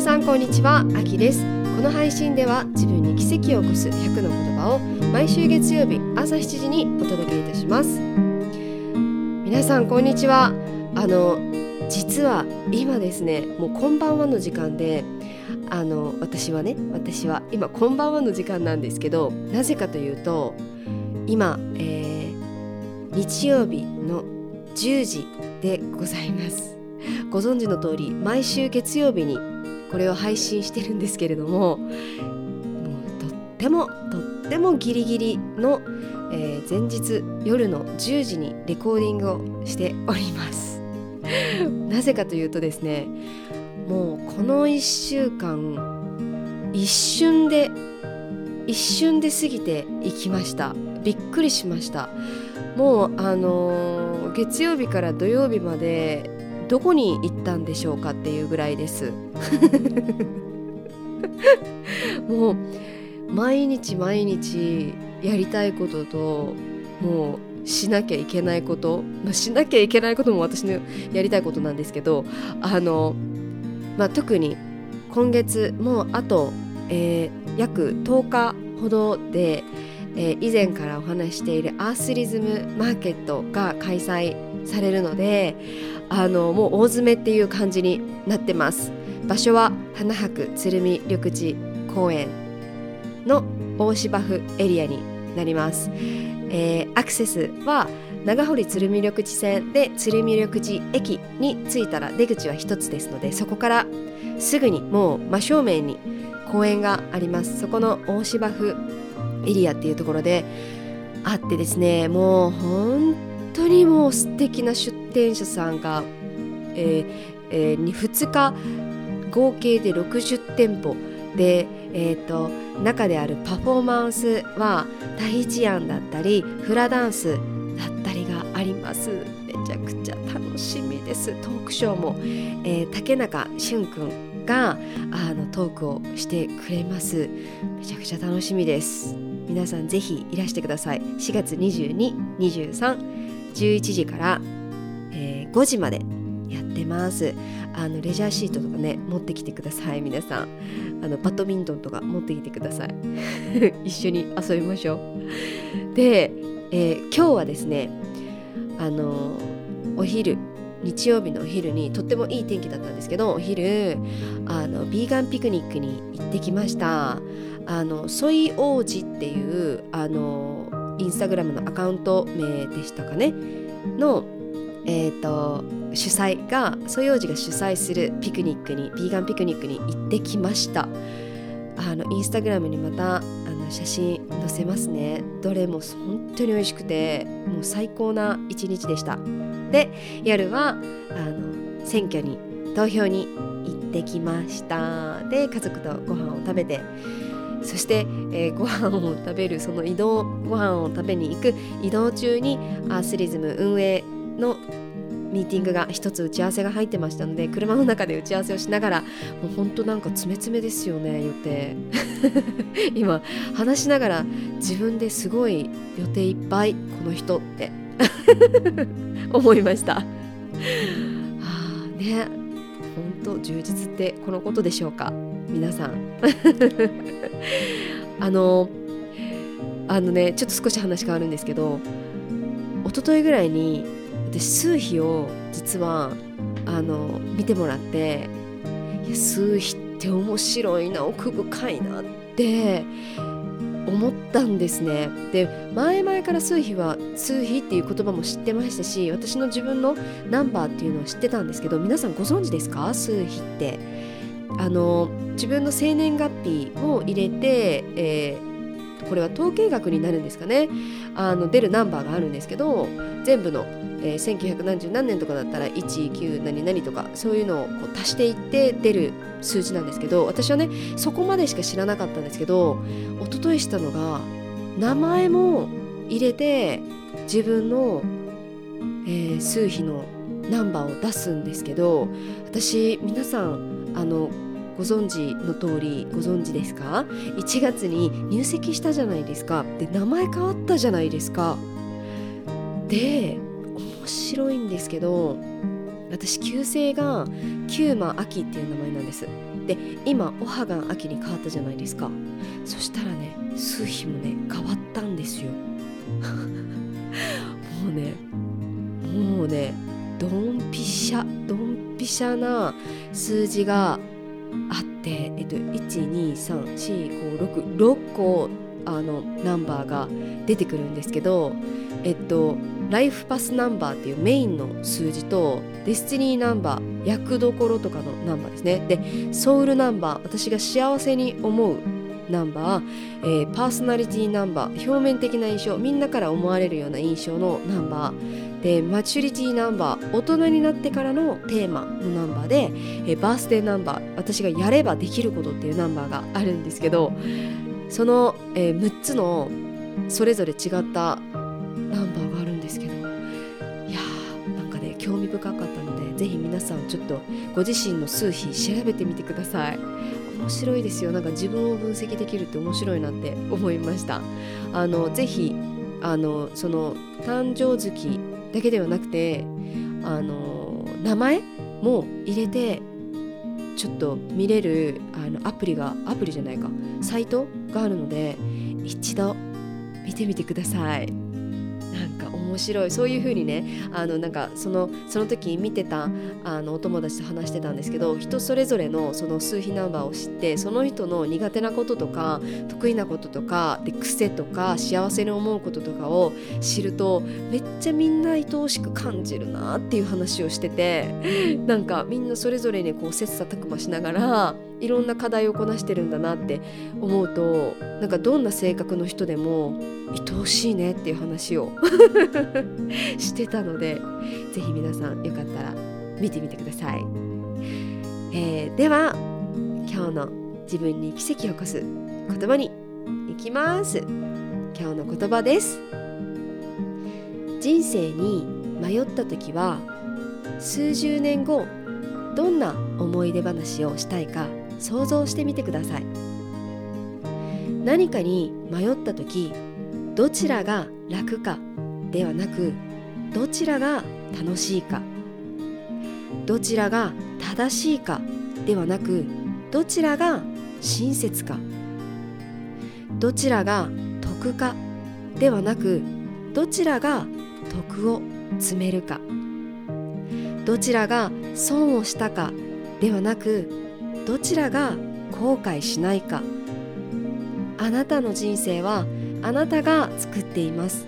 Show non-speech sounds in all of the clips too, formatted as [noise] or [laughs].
皆さんこんにちはあきです。この配信では自分に奇跡を起こす100の言葉を毎週月曜日朝7時にお届けいたします。皆さんこんにちは。あの実は今ですねもうこんばんはの時間であの私はね私は今こんばんはの時間なんですけどなぜかというと今、えー、日曜日の10時でございます。ご存知の通り毎週月曜日にこれを配信してるんですけれどももうとってもとってもギリギリの、えー、前日夜の10時にレコーディングをしております。[laughs] なぜかというとですねもうこの1週間一瞬で一瞬で過ぎていきました。びっくりしました。もうあのー、月曜日から土曜日までどこに行ったんでしょうかっていうぐらいです。もう毎日毎日やりたいことともうしなきゃいけないこと、まあ、しなきゃいけないことも私のやりたいことなんですけどあの、まあ、特に今月もうあと、えー、約10日ほどで、えー、以前からお話しているアースリズムマーケットが開催されるのであのもう大詰めっていう感じになってます。場所は花博鶴見緑地公園の大芝生エリアになります、えー、アクセスは長堀鶴見緑地線で鶴見緑地駅に着いたら出口は一つですのでそこからすぐにもう真正面に公園があります。そこの大芝生エリアっていうところであってですねもう本当にもう素敵な出店者さんが、えーえー、2日合計で60店舗。で、えーと、中であるパフォーマンスは第一案だったりフラダンスだったりがあります。めちゃくちゃ楽しみです。トークショーも、えー、竹中俊君があのトークをしてくれます。めちゃくちゃ楽しみです。皆さんぜひいらしてください。4月222311時から、えー、5時までやってます。あのレジャーシートとかね持ってきてください皆さん。あのバドミントンとか持ってきてください。[laughs] 一緒に遊びましょう。で、えー、今日はですねあのお昼日曜日のお昼にとってもいい天気だったんですけどお昼あのビーガンピクニックに行ってきました。あのソイ王子っていうあのインスタグラムのアカウント名でしたかね？のえーと、主催がソヨウジが主催するピクニックにビーガンピクニックに行ってきました。あのインスタグラムにまたあの写真載せますね。どれも本当に美味しくてもう最高な一日でした。で夜はあの選挙に投票に行ってきました。で家族とご飯を食べてそして、えー、ご飯を食べるその移動ご飯を食べに行く移動中にアースリズム運営のミーティングが一つ打ち合わせが入ってましたので車の中で打ち合わせをしながらもう本当なんか詰め詰めですよね予定。[laughs] 今話しながら自分ですごい予定いっぱいこの人って [laughs] 思いました。はあね。本当充実ってこのことでしょうか皆さん。[laughs] あのあのねちょっと少し話変わるんですけど一昨日ぐらいに私数秘を実はあの見てもらっていや数秘って面白いな奥深いなって思ったんですね。で前々から数秘は数秘っていう言葉も知ってましたし私の自分のナンバーっていうのを知ってたんですけど皆さんご存知ですか？数秘って。あの自分の生年月日を入れて、えー、これは統計学になるんですかね？あの出るナンバーがあるんですけど全部のえー、1900何十何年とかだったら19何々とかそういうのをこう足していって出る数字なんですけど私はねそこまでしか知らなかったんですけど一昨日したのが名前も入れて自分の、えー、数比のナンバーを出すんですけど私皆さんあのご存知の通りご存知ですか？1月に入籍したじゃないですか。で名前変わったじゃないですか。で白いんですけど私旧姓がキューマ秋っていう名前なんです。で今オハガン秋に変わったじゃないですか。そしたらね数日もね変わったんですよ。[laughs] もうねもうねドンピシャドンピシャな数字があってえっと1234566個あのナンバーが出てくるんですけどえっと life path number っていうメインの数字と destiny number 役どころとかのナンバーですね。で soul number 私が幸せに思うナンバー、えー、 personality number 表面的な印象みんなから思われるような印象のナンバー。で maturity number 大人になってからのテーマのナンバーで、えー、 birthday number 私がやればできることっていうナンバーがあるんですけどその、えー、6つのそれぞれ違ったナンバーがあるんですけどいやーなんかね興味深かったのでぜひ皆さんちょっとご自身の数比調べてみてください。面白いですよ。なんか自分を分析できるって面白いなって思いました。あのぜひあのその誕生月だけではなくてあの名前も入れてちょっと見れるあのアプリがアプリじゃないかサイトがあるので一度見てみてくださいなんか。面白い。そういう風にねあのなんかそのその時見てたあのお友達と話してたんですけど人それぞれのその数比ナンバーを知ってその人の苦手なこととか得意なこととかで癖とか幸せに思うこととかを知るとめっちゃみんな愛おしく感じるなっていう話をしててなんかみんなそれぞれにこう切磋琢磨しながらいろんな課題をこなしてるんだなって思うとなんかどんな性格の人でも愛おしいねっていう話を [laughs] してたので是非皆さんよかったら見てみてください、えー、では今日の自分に奇跡を起こす言葉にいきます。今日の言葉です。人生に迷った時は数十年後どんな思い出話をしたいか想像してみてください。何かに迷った時どちらが楽かではなくどちらが楽しいか。どちらが正しいかではなくどちらが親切か。どちらが得かではなくどちらが得を詰めるか。どちらが損をしたかではなくどちらが後悔しないか。あなたの人生はあなたが作っています。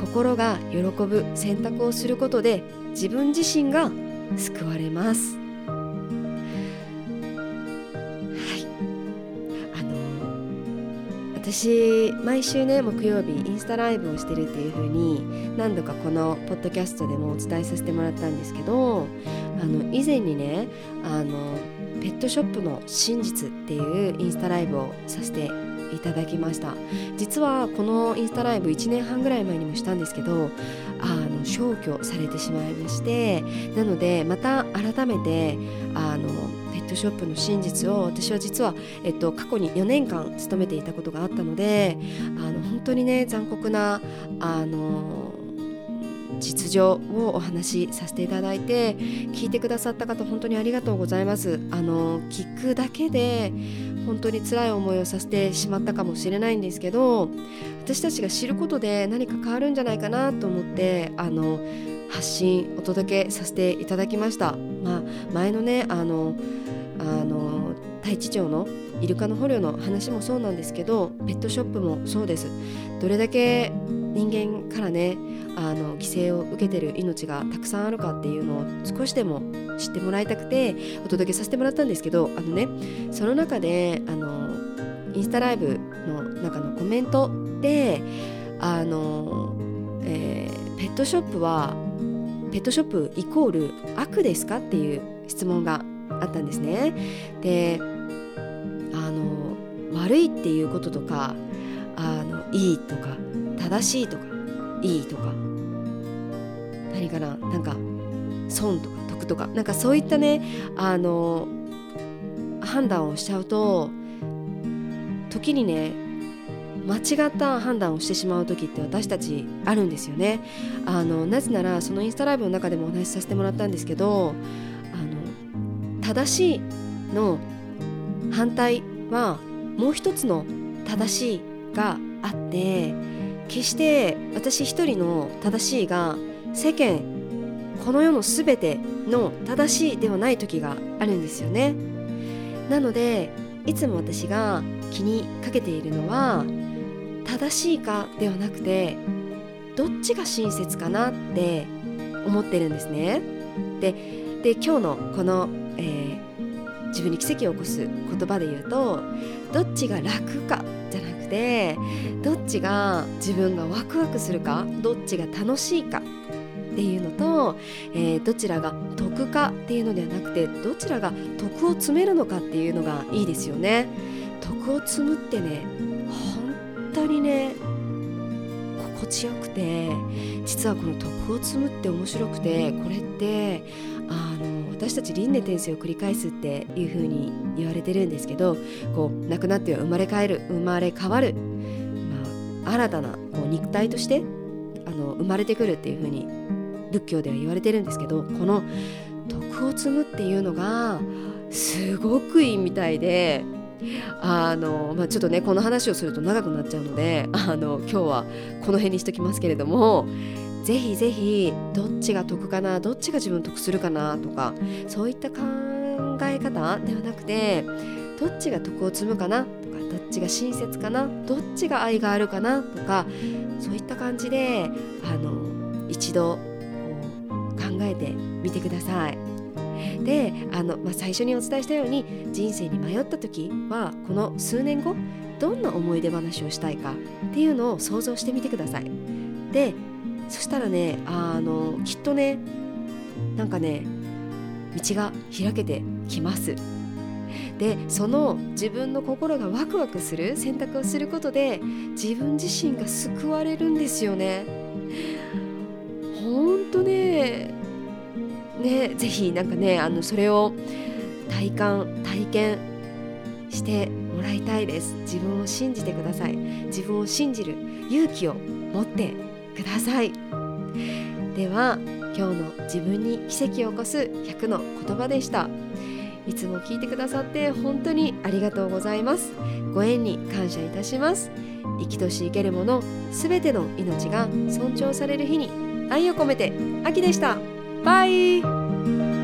心が喜ぶ選択をすることで自分自身が救われます。はい。あの私毎週ね木曜日インスタライブをしてるっていう風に何度かこのポッドキャストでもお伝えさせてもらったんですけどあの以前にねあのペットショップの真実っていうインスタライブをさせていただきました。実はこのインスタライブ1年半ぐらい前にもしたんですけどあの消去されてしまいましてなのでまた改めてあのペットショップの真実を私は実は、えっと、過去に4年間勤めていたことがあったのであの本当にね残酷なあの実情をお話しさせていただいて聞いてくださった方本当にありがとうございます。あの聞くだけで本当に辛い思いをさせてしまったかもしれないんですけど私たちが知ることで何か変わるんじゃないかなと思ってあの発信お届けさせていただきました、まあ、前のねあのあの太一町のイルカの捕虜の話もそうなんですけどペットショップもそうです。どれだけ人間からねあの犠牲を受けてる命がたくさんあるかっていうのを少しでも知ってもらいたくてお届けさせてもらったんですけどあのねその中であのインスタライブの中のコメントであの、えー、ペットショップはペットショップイコール悪ですかっていう質問があったんですね。であの悪いっていうこととかあのいいとか正しいとかいいとか。何かななんか損とか得とか。なんかそういったねあの判断をしちゃうと時にね間違った判断をしてしまう時って私たちあるんですよね。あのなぜならそのインスタライブの中でもお話しさせてもらったんですけどあの正しいの反対はもう一つの正しいがあって決して私一人の正しいが世間この世の全ての正しいではない時があるんですよね。なのでいつも私が気にかけているのは正しいかではなくてどっちが親切かなって思ってるんですね。でで今日のこの、えー、自分に奇跡を起こす言葉で言うとどっちが楽かてどっちが自分がワクワクするかどっちが楽しいかっていうのと、えー、どちらが得かっていうのではなくてどちらが得を積めるのかっていうのがいいですよね。徳を積むってね本当にね心地よくて実はこの徳を積むって面白くてこれってあの私たち輪廻転生を繰り返すっていう風に言われてるんですけどこう亡くなっては生まれ変える生まれ変わる、まあ、新たなこう肉体としてあの生まれてくるっていう風に仏教では言われてるんですけどこの徳を積むっていうのがすごくいいみたいであの、まあ、ちょっとねこの話をすると長くなっちゃうのであの今日はこの辺にしときますけれどもぜひぜひどっちが得かなどっちが自分得するかなとかそういった考え方ではなくてどっちが得を積むかなとかどっちが親切かなどっちが愛があるかなとかそういった感じであの一度考えてみてください。であの、まあ、最初にお伝えしたように人生に迷った時はこの数年後どんな思い出話をしたいかっていうのを想像してみてください。でそしたらねあのきっとねなんかね道が開けてきます。でその自分の心がワクワクする選択をすることで自分自身が救われるんですよね。ほんとねねぜひなんかねあのそれを体感体験してもらいたいです自分を信じてください自分を信じる勇気を持ってください。では今日の自分に奇跡を起こす100の言葉でした。いつも聞いてくださって本当にありがとうございます。ご縁に感謝いたします。生きとし生けるものすべての命が尊重される日に愛を込めて秋でした。バイ。